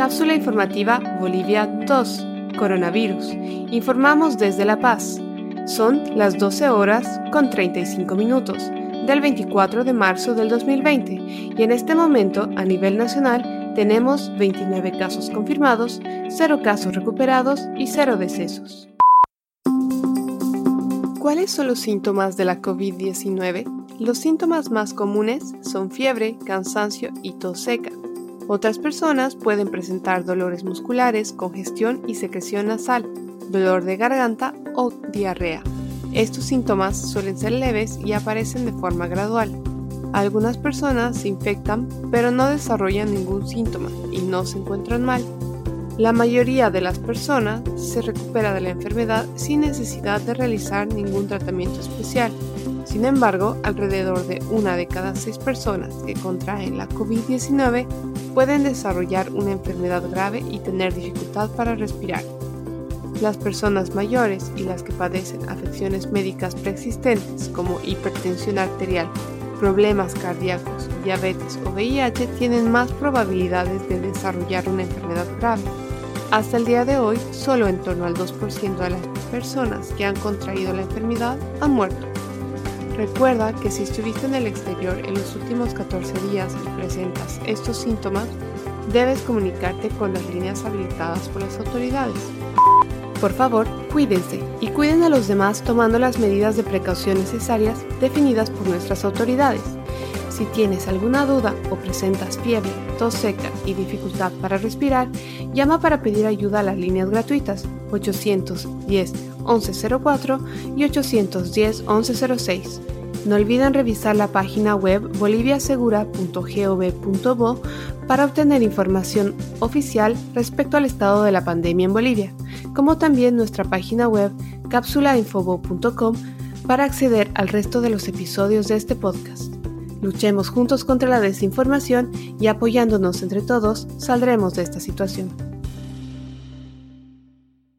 Cápsula informativa Bolivia 2. Coronavirus. Informamos desde La Paz. Son las 12 horas con 35 minutos del 24 de marzo del 2020 y en este momento a nivel nacional tenemos 29 casos confirmados, 0 casos recuperados y 0 decesos. ¿Cuáles son los síntomas de la COVID-19? Los síntomas más comunes son fiebre, cansancio y tos seca. Otras personas pueden presentar dolores musculares, congestión y secreción nasal, dolor de garganta o diarrea. Estos síntomas suelen ser leves y aparecen de forma gradual. Algunas personas se infectan pero no desarrollan ningún síntoma y no se encuentran mal. La mayoría de las personas se recupera de la enfermedad sin necesidad de realizar ningún tratamiento especial. Sin embargo, alrededor de una de cada seis personas que contraen la COVID-19 pueden desarrollar una enfermedad grave y tener dificultad para respirar. Las personas mayores y las que padecen afecciones médicas preexistentes como hipertensión arterial, problemas cardíacos, diabetes o VIH tienen más probabilidades de desarrollar una enfermedad grave. Hasta el día de hoy, solo en torno al 2% de las personas que han contraído la enfermedad han muerto. Recuerda que si estuviste en el exterior en los últimos 14 días y presentas estos síntomas, debes comunicarte con las líneas habilitadas por las autoridades. Por favor, cuídense y cuiden a los demás tomando las medidas de precaución necesarias definidas por nuestras autoridades. Si tienes alguna duda o presentas fiebre, tos seca y dificultad para respirar, llama para pedir ayuda a las líneas gratuitas 810 1104 y 810 1106. No olviden revisar la página web boliviasegura.gov.bo para obtener información oficial respecto al estado de la pandemia en Bolivia, como también nuestra página web cápsulainfobo.com para acceder al resto de los episodios de este podcast. Luchemos juntos contra la desinformación y apoyándonos entre todos saldremos de esta situación.